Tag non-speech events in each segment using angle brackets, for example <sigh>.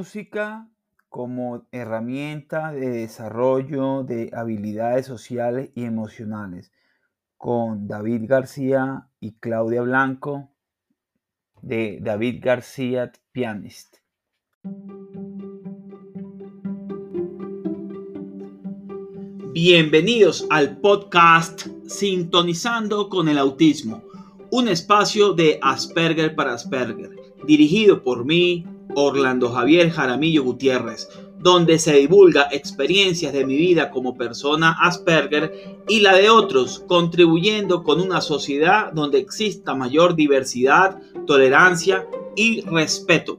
Música como herramienta de desarrollo de habilidades sociales y emocionales con David García y Claudia Blanco de David García Pianist. Bienvenidos al podcast Sintonizando con el Autismo, un espacio de Asperger para Asperger, dirigido por mí, Orlando Javier Jaramillo Gutiérrez, donde se divulga experiencias de mi vida como persona Asperger y la de otros, contribuyendo con una sociedad donde exista mayor diversidad, tolerancia y respeto.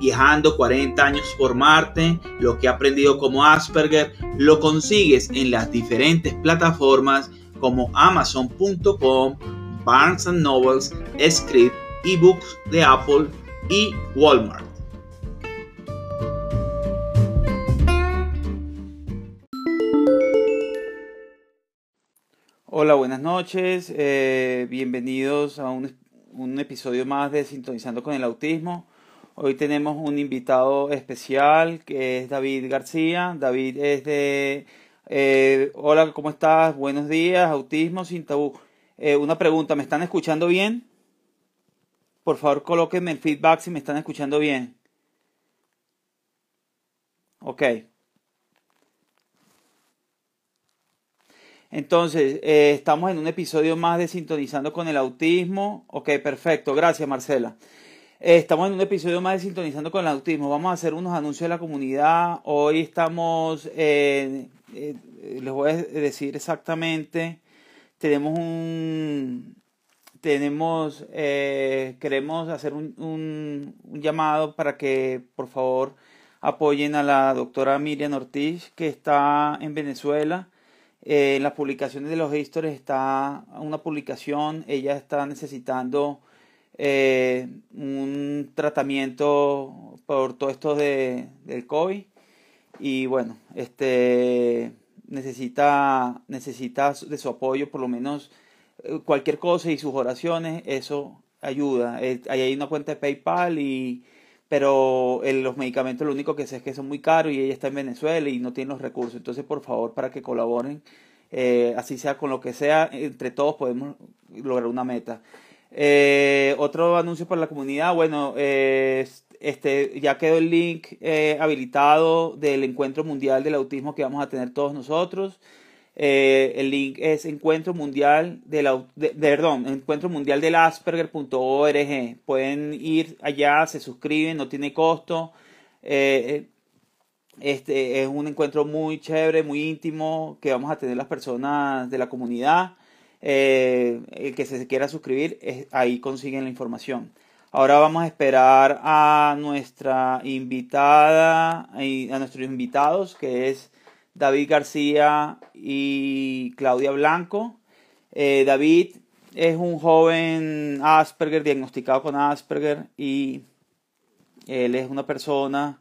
viajando 40 años por Marte, lo que he aprendido como Asperger, lo consigues en las diferentes plataformas como amazon.com, Barnes Nobles, Script, eBooks de Apple y Walmart. Hola, buenas noches, eh, bienvenidos a un, un episodio más de Sintonizando con el Autismo. Hoy tenemos un invitado especial que es David García. David es de... Eh, hola, ¿cómo estás? Buenos días, Autismo sin tabú. Eh, una pregunta, ¿me están escuchando bien? Por favor, colóquenme el feedback si me están escuchando bien. Ok. Entonces, eh, estamos en un episodio más de Sintonizando con el Autismo. Ok, perfecto. Gracias, Marcela. Eh, estamos en un episodio más de Sintonizando con el Autismo. Vamos a hacer unos anuncios de la comunidad. Hoy estamos, eh, eh, les voy a decir exactamente, tenemos un, tenemos, queremos hacer un, un, llamado para que por favor apoyen a la doctora Miriam Ortiz que está en Venezuela. en las publicaciones de los historias está una publicación, ella está necesitando eh, un tratamiento por todo esto de, del COVID y bueno, este necesita, necesita de su apoyo, por lo menos eh, cualquier cosa y sus oraciones, eso ayuda. Eh, ahí hay una cuenta de PayPal y pero los medicamentos lo único que sé es que son muy caros y ella está en Venezuela y no tiene los recursos. Entonces, por favor, para que colaboren, así sea con lo que sea, entre todos podemos lograr una meta. Eh, otro anuncio para la comunidad, bueno, eh, este, ya quedó el link eh, habilitado del encuentro mundial del autismo que vamos a tener todos nosotros. el link es encuentro mundial del de, perdón, encuentro mundial del asperger.org. Pueden ir allá, se suscriben, no tiene costo. este es un encuentro muy chévere, muy íntimo que vamos a tener las personas de la comunidad. Eh, el que se quiera suscribir, ahí consiguen la información. Ahora vamos a esperar a nuestra invitada, a nuestros invitados, que es David García y Claudia Blanco. Eh, David es un joven Asperger, diagnosticado con Asperger, y él es una persona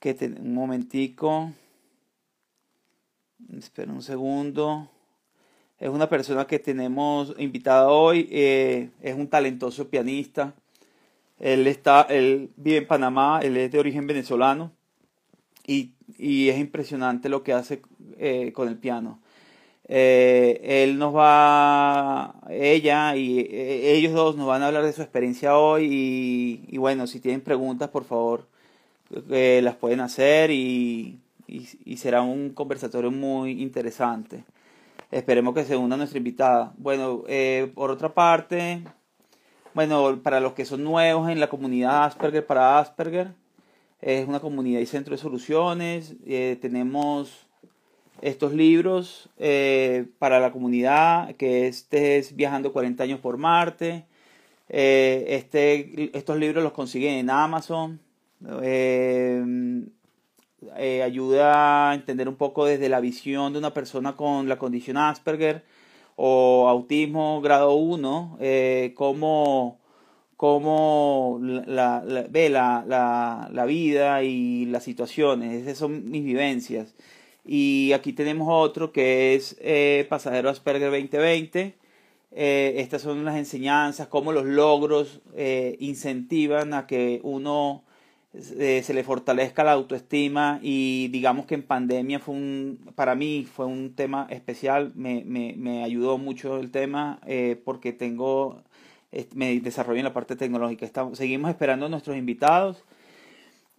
que, un momentico, espera un segundo es una persona que tenemos invitada hoy, eh, es un talentoso pianista, Él, está, él vive en Panamá, él es de origen venezolano y, y es impresionante lo que hace eh, con el piano. Eh, él nos va, ella y ellos dos nos van a hablar de su experiencia hoy y, bueno, si tienen preguntas, por favor, las pueden hacer y, y será un conversatorio muy interesante. Esperemos que se una nuestra invitada. Bueno, eh, por otra parte, bueno, para los que son nuevos en la comunidad Asperger para Asperger, es una comunidad y centro de soluciones. Eh, tenemos estos libros eh, para la comunidad, que este es Viajando 40 años por Marte. Este, estos libros los consiguen en Amazon. Eh, ayuda a entender un poco desde la visión de una persona con la condición Asperger o autismo grado 1, eh, cómo, cómo la, la- ve la, la, vida y las situaciones. Esas son mis vivencias. Y aquí tenemos otro que es eh, Pasajero Asperger 2020. Eh, estas son las enseñanzas, cómo los logros eh, incentivan a que uno eh, se le fortalezca la autoestima y digamos que en pandemia fue un, para mí fue un tema especial, me, me, ayudó mucho el tema eh, porque tengo, me desarrollo en la parte tecnológica. Estamos, seguimos esperando a nuestros invitados.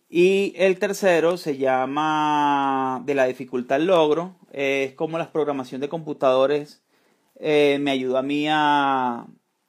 Y el tercero se llama de la dificultad al logro. Es como la programación de computadores eh, me ayudó a mí a,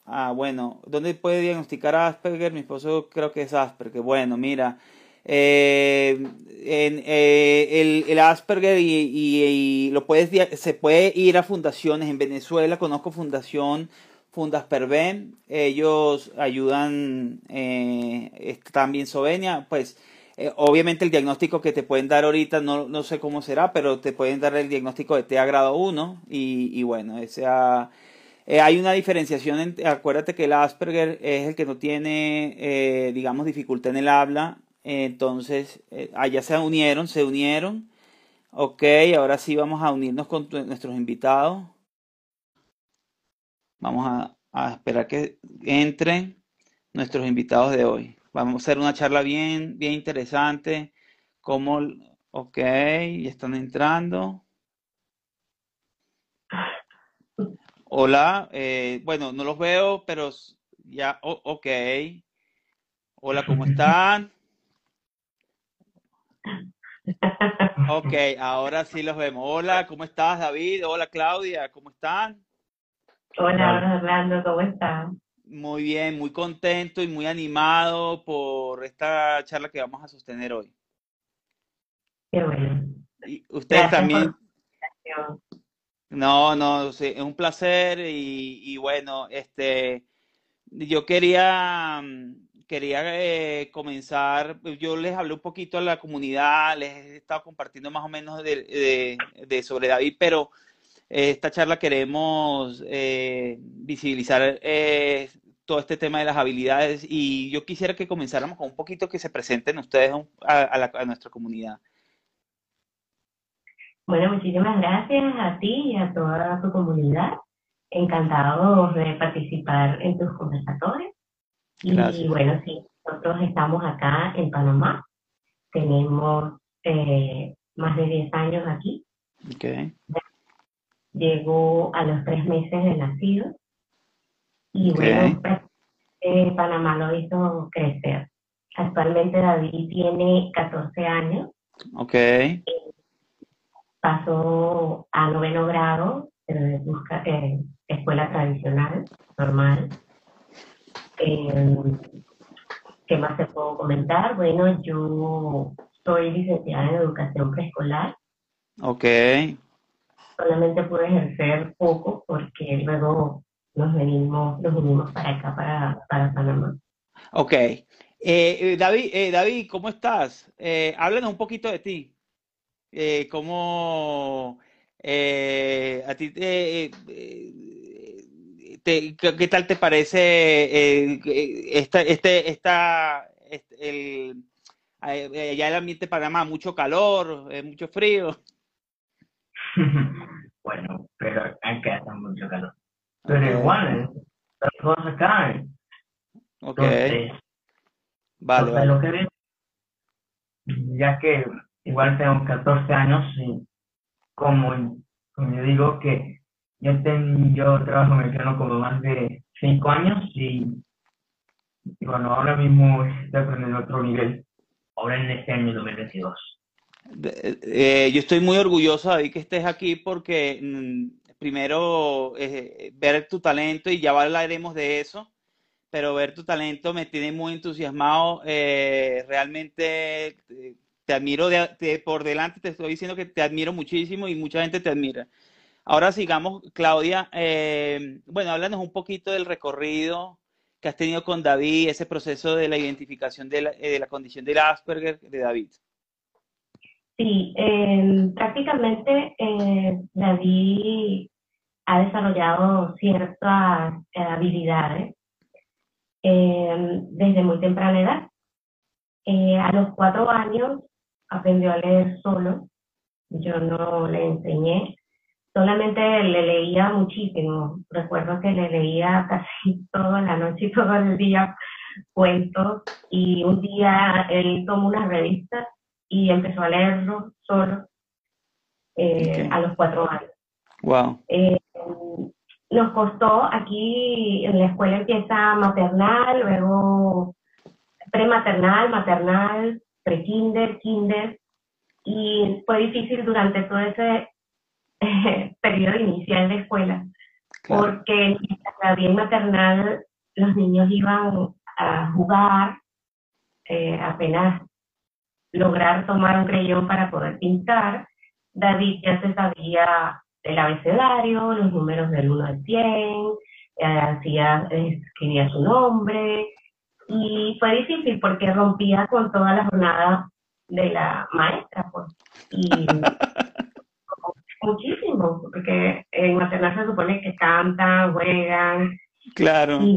a, bueno, ¿dónde puede diagnosticar Asperger? Mi esposo creo que es Asperger. Bueno, mira, eh, eh, el, el Asperger y, y- lo puedes, se puede ir a fundaciones. En Venezuela conozco fundación Fundasperven, ellos ayudan eh, también Sovenia, pues eh, obviamente el diagnóstico que te pueden dar ahorita no, no sé cómo será, pero te pueden dar el diagnóstico de TEA grado 1 y, y bueno, ese, ah, eh, hay una diferenciación, en- acuérdate que el Asperger es el que no tiene, eh, digamos, dificultad en el habla, entonces eh, allá se unieron, se unieron, ok, ahora sí vamos a unirnos con nuestros invitados. Vamos a, esperar que entren nuestros invitados de hoy. Vamos a hacer una charla bien, bien interesante. Cómo, ok, ya están entrando. Hola, eh, bueno, no los veo, pero ya, o- ok. Hola, ¿cómo están? Ok, ahora sí los vemos. Hola, ¿cómo estás, David? Hola, Claudia, ¿cómo están? Hola, Orlando, ¿cómo estás? Muy bien, muy contento y muy animado por esta charla que vamos a sostener hoy. Qué bueno. Y ustedes Gracias por también, invitación. No, no, sí, es un placer y, y bueno, este, yo quería, mm, quería eh, comenzar, yo les hablé un poquito a la comunidad, les he estado compartiendo más o menos de, sobre David, pero esta charla queremos eh, visibilizar eh, todo este tema de las habilidades y yo quisiera que comenzáramos con un poquito que se presenten ustedes a, a la- a nuestra comunidad. Bueno, muchísimas gracias a ti y a toda tu comunidad. Encantados de participar en tus conversatorios. Y Gracias. bueno, sí, nosotros estamos acá en Panamá. Tenemos eh, más de 10 años aquí. Ok, Llegó a los tres meses de nacido. Y ok, bueno, pues, eh, Panamá lo hizo crecer. Actualmente David tiene 14 años. ok, pasó a noveno grado, eh, busca- eh, escuela tradicional, normal. Eh, ¿qué más te puedo comentar? Bueno, yo soy licenciada en educación preescolar, ok, solamente pude ejercer poco porque luego nos venimos, nos vinimos para acá, para, para Panamá. ok. Eh, eh, David, eh, David, ¿cómo estás? Háblanos un poquito de ti. Eh, ¿cómo eh, a ti te, eh, eh, te- qué, tal te parece eh, esta, este, esta, este, el, allá el ambiente de Panamá, mucho calor, mucho frío? <laughs> Bueno, pero acá hace mucho calor. Pero Ok, igual, las cosas acá. ok, Entonces, Vale, vale. lo que ya que igual tengo 14 años y como, como yo digo que yo, ten- yo trabajo en piano como más de 5 años y, y bueno, ahora mismo estoy a otro nivel, ahora en este año 2022. De- eh, yo estoy muy orgulloso, David, que estés aquí porque mm, primero eh, ver tu talento y ya hablaremos de eso, pero ver tu talento me tiene muy entusiasmado. eh, realmente eh, te admiro de, por delante, te estoy diciendo que te admiro muchísimo y mucha gente te admira. Ahora sigamos, Claudia. eh, bueno, háblanos un poquito del recorrido que has tenido con David, ese proceso de la identificación de la, eh, de la condición del Asperger de David. Sí, eh, prácticamente eh, David ha desarrollado ciertas eh, habilidades eh, desde muy temprana edad. A los cuatro años aprendió a leer solo, yo no le enseñé, solamente le leía muchísimo. Recuerdo que le leía casi <laughs> toda la noche y todo el día cuentos y un día él tomó una revista y empezó a leerlo solo eh, a los cuatro años. Wow. Eh, nos costó, aquí en la escuela empieza maternal, luego prematernal, maternal, prekinder, kinder, y fue difícil durante todo ese eh, periodo inicial de escuela, Claro. porque la bien maternal los niños iban a jugar, eh, apenas lograr tomar un creyón para poder pintar, David ya se sabía el abecedario, los números del 1 al 100, eh, hacía, escribía su nombre, y fue difícil porque rompía con toda la jornada de la maestra, pues, y <laughs> muchísimo, porque en maternal se supone que cantan, juegan, Claro. y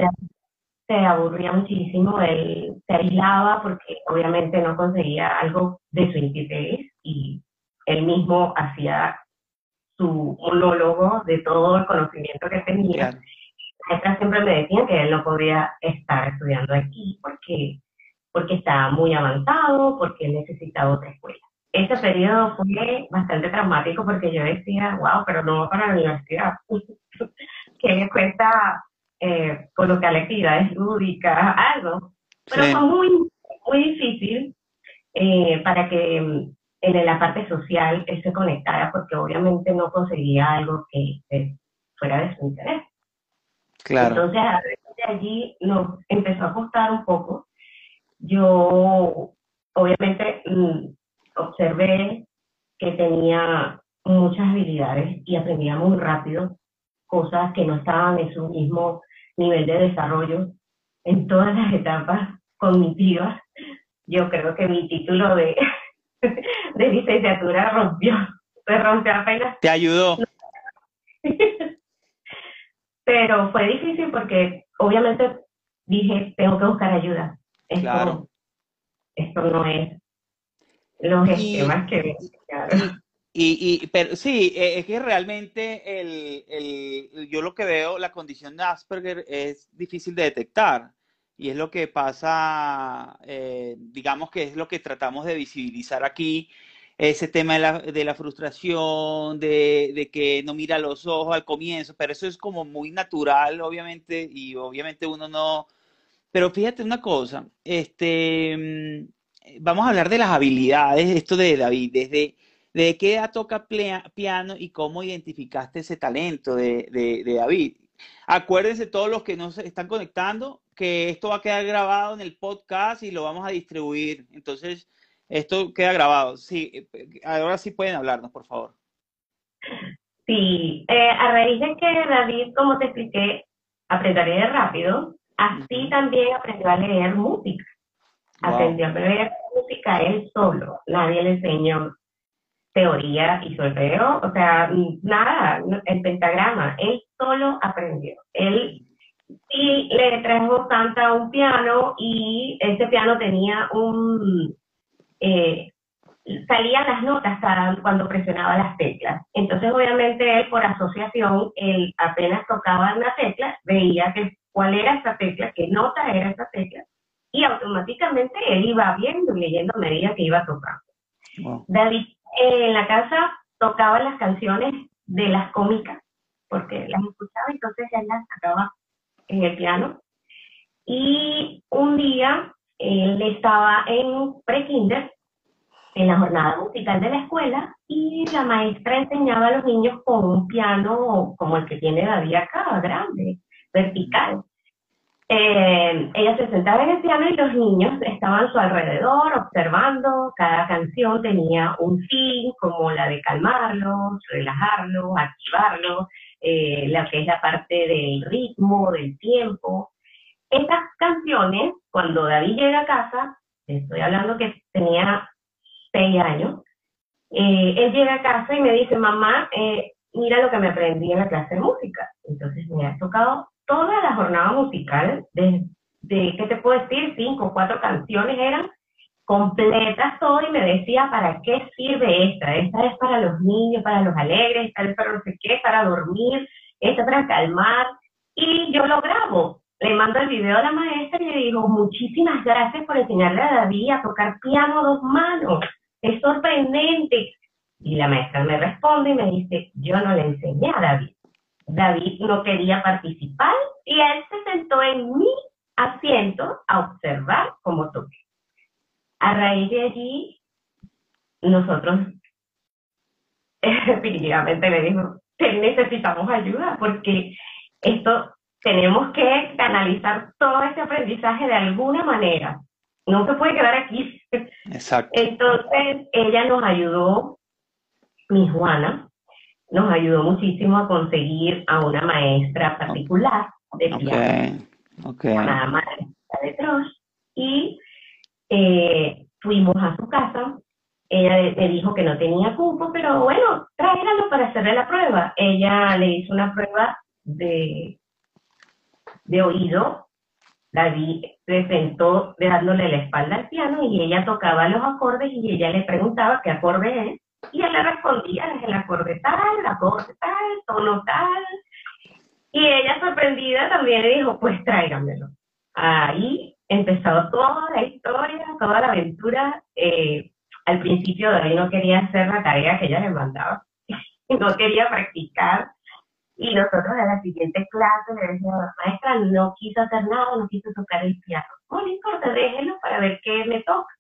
se aburría muchísimo, él se aislaba porque obviamente no conseguía algo de su interés y él mismo hacía su monólogo de todo el conocimiento que tenía. Claro. Maestras siempre me decían que él no podía estar estudiando aquí porque, porque estaba muy avanzado, porque él necesitaba otra escuela. Ese periodo fue bastante traumático porque yo decía, wow, pero no va para la universidad. <laughs> que me cuesta eh, colocar actividades lúdicas, algo. Pero Sí. fue muy, muy difícil eh, para que en la parte social él se conectara porque obviamente no conseguía algo que fuera de su interés. Claro. Entonces, a raíz de allí nos empezó a costar un poco. Yo, obviamente, mm, observé que tenía muchas habilidades y aprendía muy rápido cosas que no estaban en su mismo nivel de desarrollo en todas las etapas cognitivas. Yo creo que mi título de, <laughs> de licenciatura rompió, se rompió apenas Te ayudó. Pero fue difícil porque obviamente dije, tengo que buscar ayuda. Esto, Claro. esto no es los Y- esquemas que... claro. Y, y, pero sí, eh, es que realmente el, el, yo lo que veo, la condición de Asperger es difícil de detectar. Y es lo que pasa, eh, digamos que es lo que tratamos de visibilizar aquí, ese tema de la, de la frustración, de, de que no mira los ojos al comienzo, pero eso es como muy natural, obviamente, y obviamente uno no... Pero fíjate una cosa, este, mm, vamos a hablar de las habilidades, esto de David, desde... ¿De qué edad toca piano y cómo identificaste ese talento de, de- de David? Acuérdense todos los que nos están conectando que esto va a quedar grabado en el podcast y lo vamos a distribuir. Entonces, esto queda grabado. Sí, ahora sí pueden hablarnos, por favor. Sí, eh, a raíz de que David, como te expliqué, aprendió a leer rápido, así también aprendió a leer música. Wow. Aprendió a leer música él solo, nadie le enseñó teoría y solfeo, o sea, nada, el pentagrama, él solo aprendió. Él sí le trajo Santa un piano y ese piano tenía un, eh, salían las notas cada- cuando presionaba las teclas. Entonces, obviamente, él por asociación, él apenas tocaba una tecla, veía que cuál era esa tecla, qué nota era esa tecla, y automáticamente él iba viendo y leyendo a medida que iba tocando. Wow. David eh, en la casa tocaba las canciones de las cómicas, porque las escuchaba, entonces él las sacaba en el piano. Y un día él estaba en pre-kinder, en la jornada musical de la escuela, y la maestra enseñaba a los niños con un piano como el que tiene David acá, grande, vertical. Eh, ella se sentaba en el piano y los niños estaban a su alrededor observando. Cada canción tenía un fin, como la de calmarlos, relajarlos, activarlos, eh, la que es la parte del ritmo, del tiempo. Estas canciones, cuando David llega a casa, estoy hablando que tenía seis años, eh, él llega a casa y me dice, mamá, eh, mira lo que me aprendí en la clase de música. Entonces me ha tocado toda la jornada musical, de, ¿qué te puedo decir? Cinco o cuatro canciones eran completas todo y me decía, ¿para qué sirve esta? Esta es para los niños, para los alegres, esta es para no sé qué, para dormir, esta para calmar. Y yo lo grabo. Le mando el video a la maestra y le digo, muchísimas gracias por enseñarle a David a tocar piano a dos manos. Es sorprendente. Y la maestra me responde y me dice, yo no le enseñé a David. David no quería participar y él se sentó en mi asiento a observar cómo toqué. A raíz de allí, nosotros <laughs> definitivamente le dijo, necesitamos ayuda porque esto tenemos que canalizar todo ese aprendizaje de alguna manera. No se puede quedar aquí. Exacto. Entonces, ella nos ayudó, mi Juana, nos ayudó muchísimo a conseguir a una maestra particular de piano, Ok, ok. llamada María de Trosh, y eh, fuimos a su casa. Ella me dijo que no tenía cupo, pero bueno, tráigalo para hacerle la prueba. Ella le hizo una prueba de, de oído. David se sentó dejándole la espalda al piano y ella tocaba los acordes y ella le preguntaba qué acorde es. Y él le respondía, es el acorde tal, el acorde tal, tono tal. Y ella sorprendida también le dijo, pues tráigamelo. Ahí empezó toda la historia, toda la aventura. Eh, al principio David no quería hacer la tarea que ella le mandaba, <laughs> no quería practicar. Y nosotros en la siguiente clase le decíamos, maestra, no quiso hacer nada, no quiso tocar el piano. No, no importa, déjelo para ver qué me toca.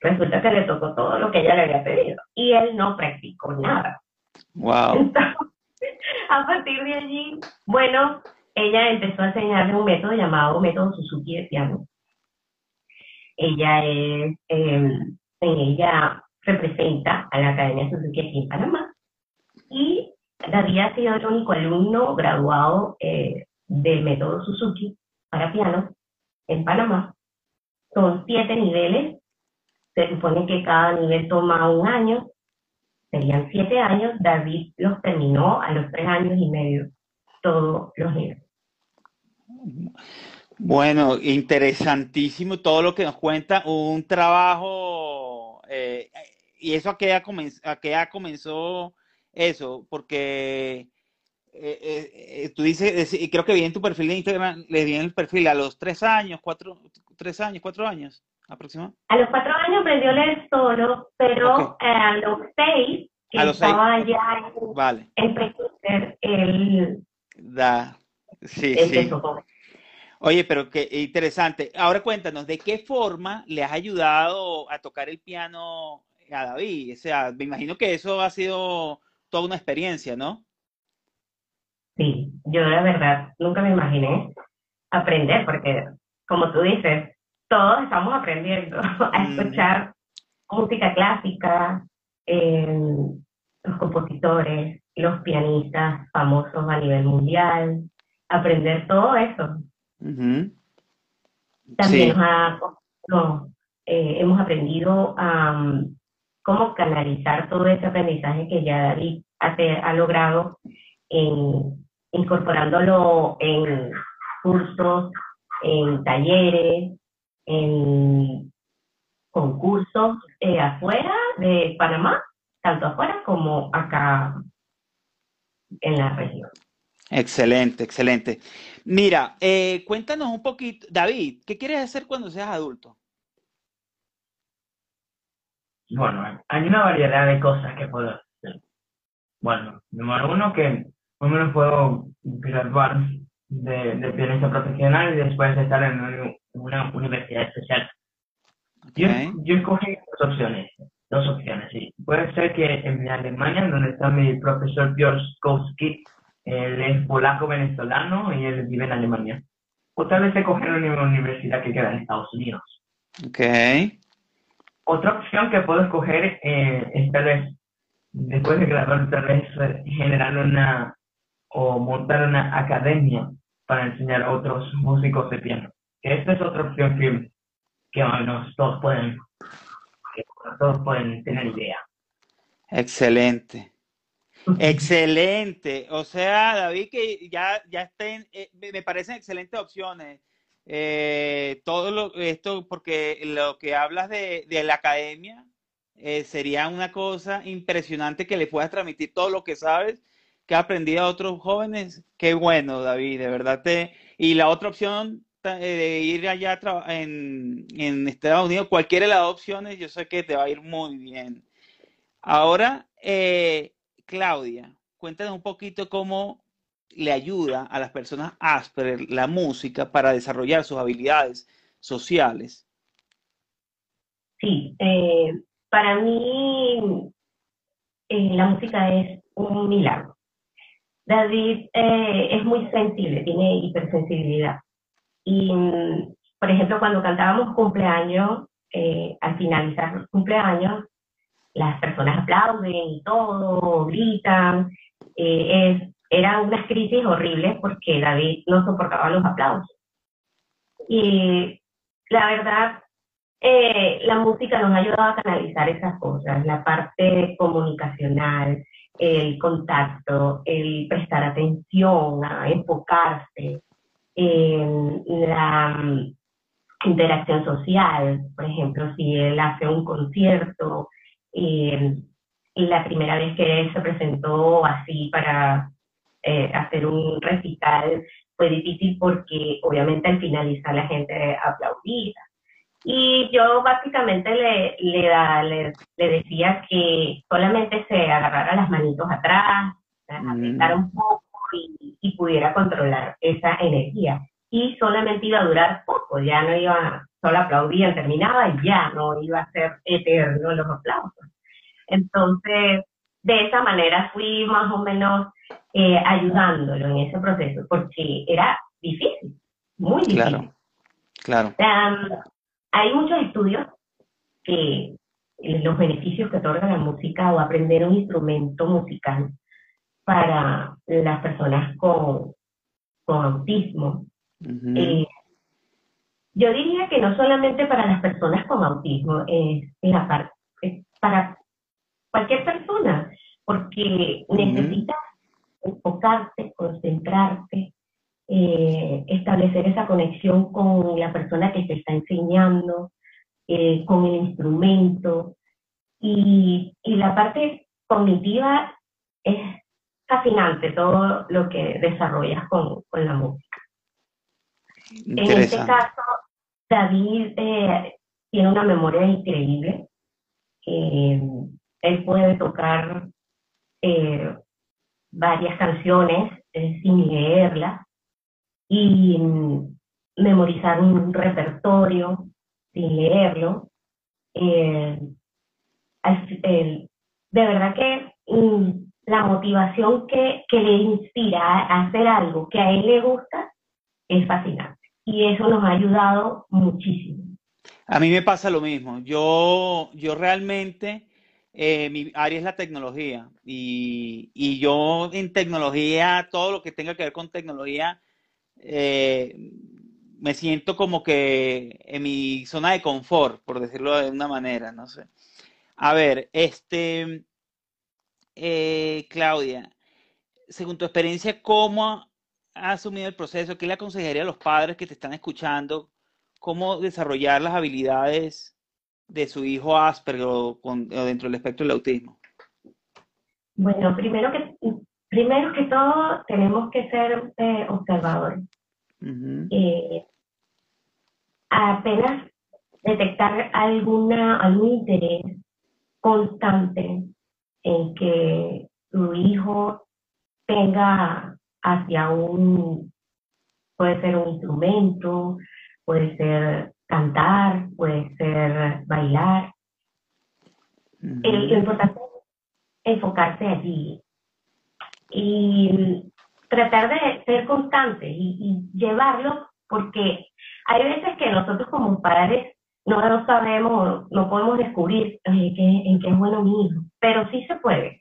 Resulta que le tocó todo lo que ella le había pedido. Y él no practicó nada. Wow. Entonces, a partir de allí, bueno, ella empezó a enseñarle un método llamado método Suzuki de piano. Ella es, eh, ella representa a la Academia Suzuki aquí en Panamá y David ha sido el único alumno graduado eh, del método Suzuki para piano en Panamá. Son siete niveles, se supone que cada nivel toma un año, serían siete años, David los terminó a los tres años y medio, todos los niveles. Bueno, interesantísimo todo lo que nos cuenta, un trabajo, eh, y eso a qué edad, comenzó eso, porque eh, eh, eh, tú dices, y creo que vi en tu perfil de Instagram, le di en el perfil a los tres años, cuatro, tres años, cuatro años aproximadamente. A los cuatro años aprendió a leer solo, pero eh, a los seis, que A los seis. estaba ya en, Vale, en prekinder, él da, sí, sí. empezó Oye, pero qué interesante. Ahora cuéntanos, ¿de qué forma le has ayudado a tocar el piano a David? O sea, me imagino que eso ha sido toda una experiencia, ¿no? Sí, yo de verdad nunca me imaginé aprender, porque como tú dices, todos estamos aprendiendo <laughs> a Mm. escuchar música clásica, eh, los compositores, los pianistas famosos a nivel mundial, aprender todo eso. También Sí. nos ha- no, eh, hemos aprendido a um, cómo canalizar todo ese aprendizaje que ya David ha, logrado en, incorporándolo en cursos, en talleres, en concursos eh, afuera de Panamá, tanto afuera como acá en la región. Excelente, excelente. Mira, eh, cuéntanos un poquito, David, ¿qué quieres hacer cuando seas adulto? Bueno, hay una variedad de cosas que puedo hacer. Bueno, número uno, que menos puedo graduar de, de pianista profesional y después estar en una, una universidad especial. Yo, yo escogí dos opciones, dos opciones, sí. Puede ser que en Alemania, donde está mi profesor Piotr Skowski, él es polaco-venezolano y él vive en Alemania. O tal vez escoger una universidad que queda en Estados Unidos. ok, Otra opción que puedo escoger eh, es tal vez, después de graduar, tal vez eh, generar una o montar una academia para enseñar a otros músicos de piano. Que esta es otra opción que, que bueno, todos pueden, que todos pueden tener idea. excelente. <laughs> Excelente. O sea, David, que ya, ya estén, eh, me me parecen excelentes opciones. Eh, todo lo, esto, porque lo que hablas de, de la academia eh, sería una cosa impresionante que le puedas transmitir todo lo que sabes, que has aprendido a otros jóvenes. Qué bueno, David, de verdad te. Y la otra opción eh, de ir allá en, en Estados Unidos, cualquiera de las opciones, yo sé que te va a ir muy bien. Ahora, eh, Claudia, cuéntanos un poquito cómo le ayuda a las personas Asperger la música para desarrollar sus habilidades sociales. Sí, eh, para mí eh, la música es un milagro. David eh, es muy sensible, tiene hipersensibilidad. Y, por ejemplo, cuando cantábamos cumpleaños, eh, al finalizar los cumpleaños, las personas aplauden y todo, gritan. Eh, es- eran unas crisis horribles porque David no soportaba los aplausos. Y la verdad, eh, la música nos ha ayudado a canalizar esas cosas, la parte comunicacional, el contacto, el prestar atención, a enfocarse, en la mm, interacción social. Por ejemplo, si él hace un concierto, eh, la primera vez que él se presentó así para eh, hacer un recital fue difícil porque obviamente al finalizar la gente aplaudía. Y yo básicamente le, le, da- le, le decía que solamente se agarrara las manitos atrás, Mm. apretara un poco y, y pudiera controlar esa energía. Y solamente iba a durar poco, ya no iba, solo aplaudían, terminaba y ya no iba a ser eterno los aplausos. Entonces, de esa manera fui más o menos eh, ayudándolo en ese proceso, porque era difícil, muy difícil. Claro, claro. Um, hay muchos estudios que eh, los beneficios que otorga la música o aprender un instrumento musical para las personas con, con autismo. Eh, yo diría que no solamente para las personas con autismo, es, la par- es para cualquier persona, porque Ujú. necesitas enfocarte, concentrarte, eh, establecer esa conexión con la persona que te está enseñando, eh, con el instrumento. Y, y la parte cognitiva es fascinante, todo lo que desarrollas con, con la música. En este caso, David eh, tiene una memoria increíble. Eh, él puede tocar eh, varias canciones eh, sin leerlas y mm, memorizar un repertorio sin leerlo. Eh, de verdad que mm, la motivación que, que le inspira a a hacer algo que a él le gusta es fascinante. Y eso nos ha ayudado muchísimo. A mí me pasa lo mismo. Yo, yo realmente, eh, mi área es la tecnología y, y yo en tecnología, todo lo que tenga que ver con tecnología, eh, me siento como que en mi zona de confort, por decirlo de una manera, no sé. A ver, este, eh, Claudia, según tu experiencia, ¿cómo has asumido el proceso? ¿Qué le aconsejaría a los padres que te están escuchando? ¿Cómo desarrollar las habilidades de su hijo Asperger dentro del espectro del autismo? Bueno, primero que primero que todo, tenemos que ser eh, observadores. Eh, apenas detectar alguna, algún interés constante en que tu hijo tenga hacia un, puede ser un instrumento, puede ser cantar, puede ser bailar. El- lo importante es enfocarse allí y tratar de ser constante y, y llevarlo porque hay veces que nosotros como padres no, no sabemos, no podemos descubrir oye, qué- en qué es bueno mi hijo, pero sí se puede.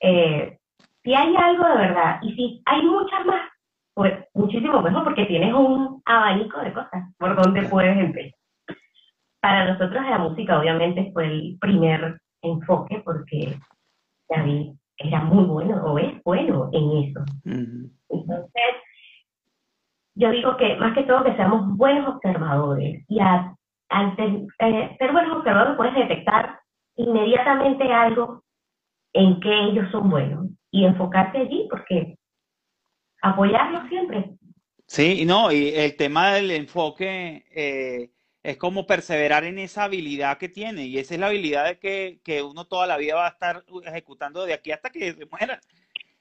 Eh, si hay algo de verdad y si hay muchas más, pues muchísimo mejor porque tienes un abanico de cosas por donde puedes empezar. Para nosotros la música obviamente fue el primer enfoque porque David era muy bueno o es bueno en eso. Entonces, yo digo que más que todo que seamos buenos observadores y a- al ser, eh, ser buenos observadores puedes detectar inmediatamente algo en que ellos son buenos y enfocarte allí porque apoyarlos siempre. Sí, y no, y el tema del enfoque eh, es como perseverar en esa habilidad que tiene, y esa es la habilidad de que, que uno toda la vida va a estar ejecutando de aquí hasta que se muera.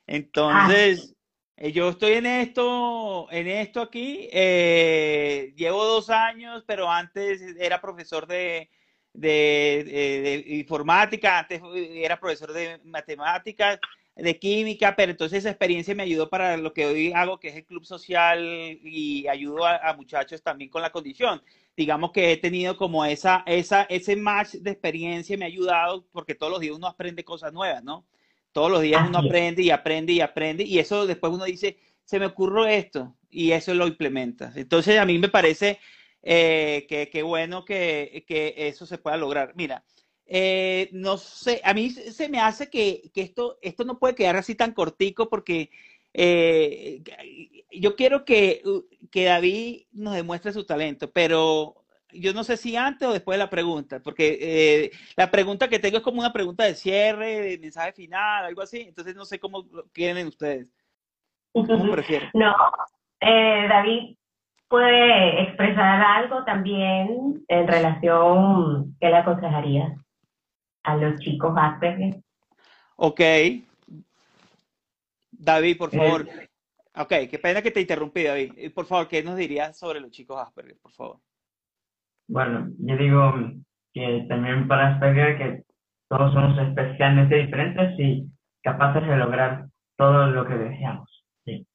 Entonces, eh, yo estoy en esto, en esto aquí, eh, llevo dos años, pero antes era profesor de, de, de- de informática, antes era profesor de matemáticas, de química, pero entonces esa experiencia me ayudó para lo que hoy hago, que es el club social y ayudo a, a muchachos también con la condición. Digamos que he tenido como esa, esa, ese match de experiencia me ha ayudado porque todos los días uno aprende cosas nuevas, ¿no? Todos los días uno aprende y aprende y aprende y eso después uno dice, se me ocurrió esto y eso lo implementa. Entonces a mí me parece eh, que, que bueno que, que eso se pueda lograr. Mira, eh, no sé, a mí se me hace que, que esto, esto no puede quedar así tan cortico porque eh, yo quiero que, que David nos demuestre su talento, pero yo no sé si antes o después de la pregunta, porque eh, la pregunta que tengo es como una pregunta de cierre, de mensaje final, algo así, entonces no sé cómo lo quieren ustedes, cómo prefieren. No, eh, David puede expresar algo también en relación que le aconsejaría a los chicos Asperger. Ok. David, por favor. Eh, Ok, qué pena que te interrumpí, David. Eh, Por favor, ¿qué nos dirías sobre los chicos Asperger, por favor? bueno, yo digo que también para Asperger que todos somos especialmente diferentes y capaces de lograr todo lo que deseamos. Sí.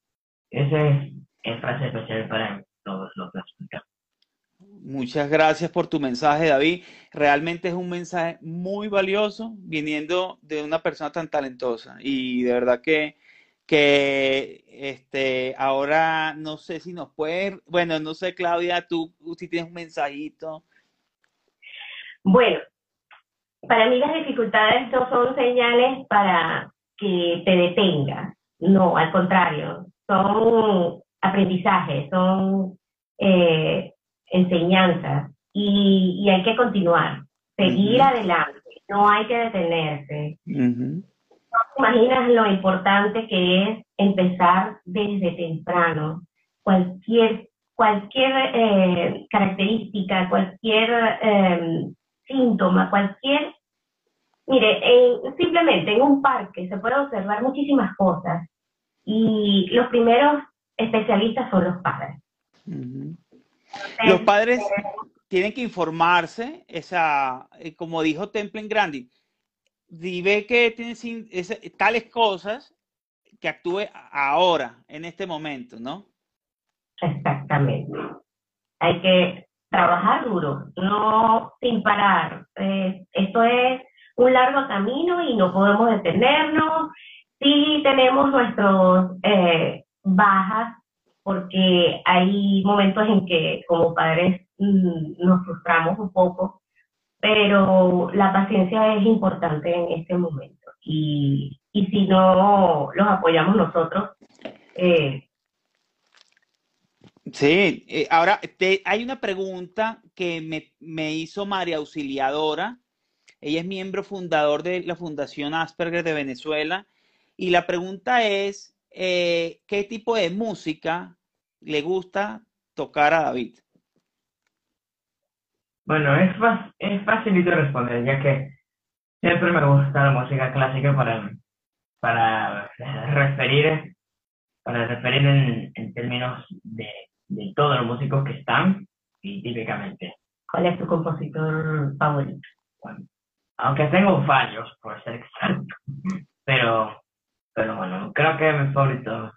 Ese es Es frase especial para todos los Asperger. Muchas gracias por tu mensaje, David. Realmente es un mensaje muy valioso viniendo de una persona tan talentosa. Y de verdad que, que este, ahora no sé si nos puede, bueno, no sé, Claudia, tú si tienes un mensajito. Bueno, para mí las dificultades no son señales para que te detengas, no, al contrario, son aprendizajes, son eh, enseñanzas y, y hay que continuar, seguir adelante, no hay que detenerse. Ujú. ¿Te imaginas lo importante que es empezar desde temprano? Cualquier, cualquier eh, característica, cualquier eh, síntoma, cualquier... Mire, en- simplemente en un parque se puede observar muchísimas cosas y los primeros especialistas son los padres. Los padres tienen que informarse, esa, eh, como dijo Templen Grandi, si ve que tiene sin- ese- tales cosas, que actúe ahora, en este momento, ¿no? Exactamente. Hay que trabajar duro, no sin parar. Eh, esto es un largo camino y no podemos detenernos. Sí tenemos nuestros eh, bajas porque hay momentos en que como padres mm, nos frustramos un poco, pero la paciencia es importante en este momento. Y, y si no los apoyamos nosotros, eh, Sí, eh, ahora te- hay una pregunta que me, me hizo María Auxiliadora. Ella es miembro fundador de la Fundación Asperger de Venezuela Y la pregunta es, eh, ¿qué tipo de música le gusta tocar a David? Bueno, es, es facilito responder, ya que siempre me gusta la música clásica para, para referir, para referir en, términos de, de todos los músicos que están y típicamente. ¿Cuál es tu compositor favorito? Aunque tengo fallos, por ser <laughs> exacto, pero, pero bueno, creo que mi favorito es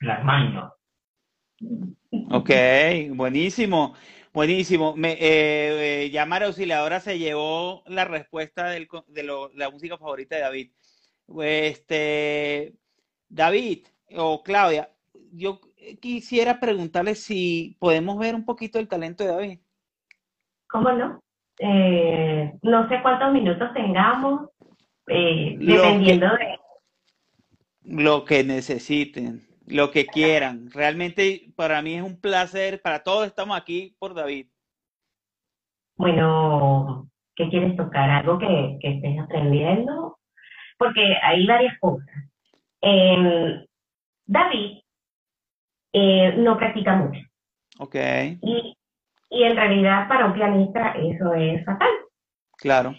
Rachmaninoff. Ok, buenísimo, buenísimo. Me, eh, eh, María Auxiliadora se llevó la respuesta del de lo- la música favorita de David. Este, David o Claudia, yo quisiera preguntarle si podemos ver un poquito el talento de David. ¿Cómo no? Eh, no sé cuántos minutos tengamos, eh, dependiendo de... Lo que necesiten, lo que quieran. Realmente para mí es un placer, para todos estamos aquí por David. Bueno, ¿qué quieres tocar? ¿Algo que, que estés aprendiendo? Porque hay varias cosas. Eh, David eh, no practica mucho Ok, y, y en realidad para un pianista eso es fatal. claro,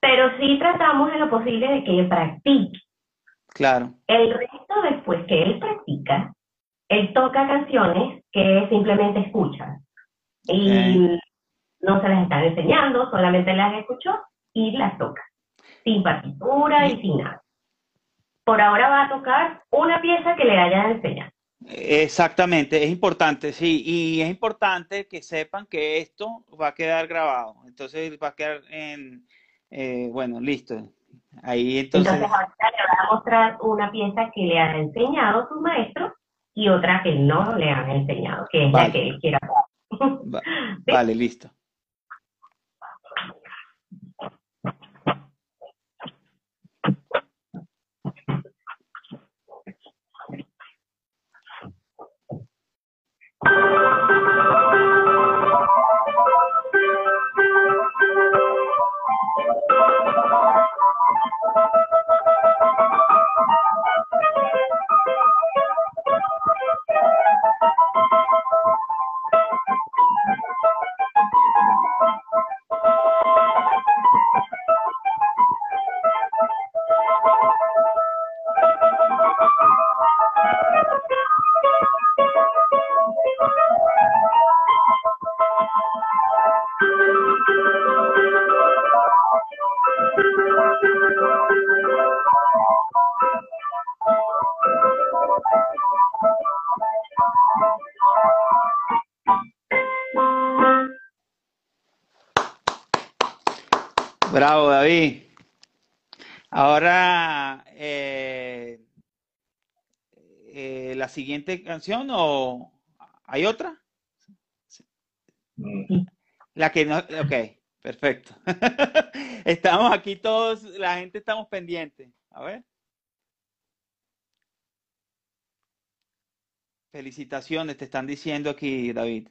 Pero sí tratamos en lo posible de que practique. Claro. El resto después que él practica, él toca canciones que simplemente escucha. Y no se las están enseñando, solamente las escuchó y las toca. Sin partitura y sin nada. Por ahora va a tocar una pieza que le hayan enseñado. Exactamente, es importante, sí, y es importante que sepan que esto va a quedar grabado. Entonces va a quedar en, eh, bueno, listo. Ahí entonces, Entonces ahorita le va a mostrar una pieza que le ha enseñado su maestro y otra que no le han enseñado, que es Vale. la que él quiera. va- <laughs> vale, listo. Bravo, David. Ahora, eh, eh, la siguiente canción o hay otra? La que no, ok, perfecto. <laughs> Estamos aquí todos, la gente estamos pendientes. A ver. Felicitaciones, te están diciendo aquí, David.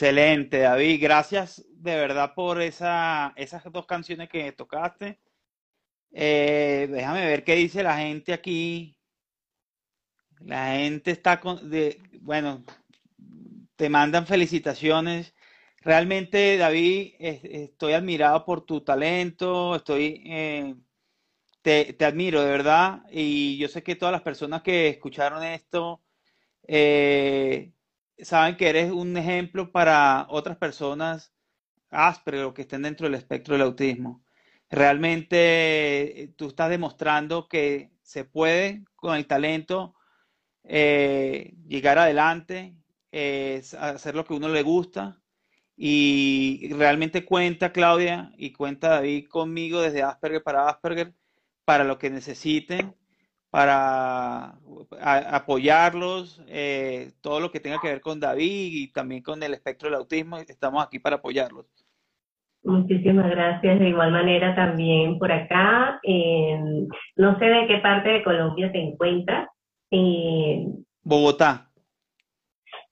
Excelente, David. Gracias de verdad por esa, esas dos canciones que tocaste. Eh, déjame ver qué dice la gente aquí. La gente está con, de, bueno, te mandan felicitaciones. Realmente, David, es- estoy admirado por tu talento, estoy, eh, te, te admiro de verdad y yo sé que todas las personas que escucharon esto eh, saben que eres un ejemplo para otras personas Asperger o que estén dentro del espectro del autismo. Realmente eh, tú estás demostrando que se puede con el talento eh, llegar adelante, eh, hacer lo que uno le gusta y realmente cuenta Claudia y cuenta David conmigo desde Asperger para Asperger para lo que necesiten, para a- apoyarlos, eh, todo lo que tenga que ver con David y también con el espectro del autismo, estamos aquí para apoyarlos. Muchísimas gracias. De igual manera también por acá. eh, no sé de qué parte de Colombia te encuentras. Eh, Bogotá,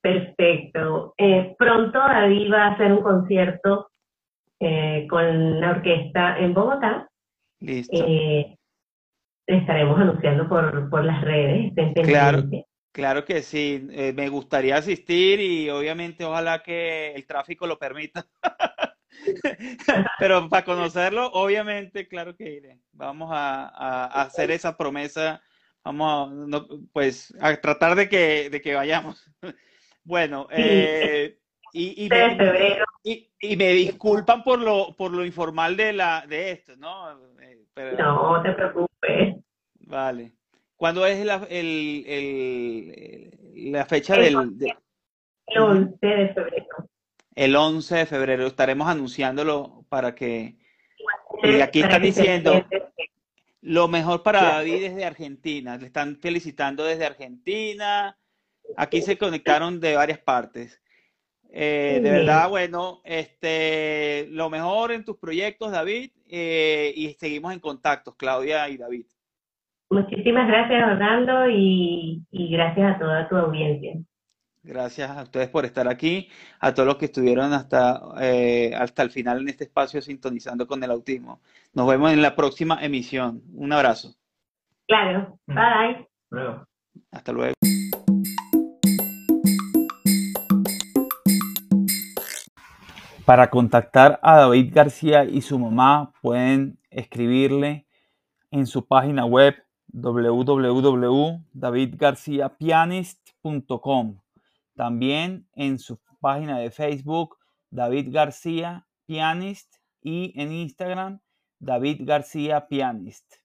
perfecto. Eh, pronto David va a hacer un concierto eh, con la orquesta en Bogotá. listo. Eh, estaremos anunciando por, por las redes. Estén Claro. pendientes. Claro que sí, eh, me gustaría asistir y obviamente ojalá que el tráfico lo permita. <laughs> Pero para conocerlo, obviamente, claro que iré. Vamos a, a- a hacer esa promesa, vamos a, no, pues, a tratar de que, de que vayamos. <laughs> Bueno, eh, y, me, y, y me disculpan por lo, por lo informal de la, de esto, ¿no? Eh, Pero, No te preocupes. Vale. ¿Cuándo es la, el, el- la fecha El del de- El 11 de febrero. el 11 de febrero? Estaremos anunciándolo para que Y aquí están diciendo- lo mejor para. David desde Argentina. Le están felicitando desde Argentina. Aquí se conectaron de varias partes. Eh, de verdad, bueno, este, lo mejor en tus proyectos, David, eh, y seguimos en contacto, Claudia y David. Muchísimas gracias, Orlando, y, y gracias a toda tu audiencia. Gracias a ustedes por estar aquí, a todos los que estuvieron hasta, eh, hasta el final en este espacio sintonizando con el autismo. Nos vemos en la próxima emisión. Un abrazo. Claro, Mm. bye. Luego. Hasta luego. Para contactar a David García y su mamá pueden escribirle en su página web www.davidgarciapianist.com. También en su página de Facebook David García Pianist y en Instagram David García Pianist.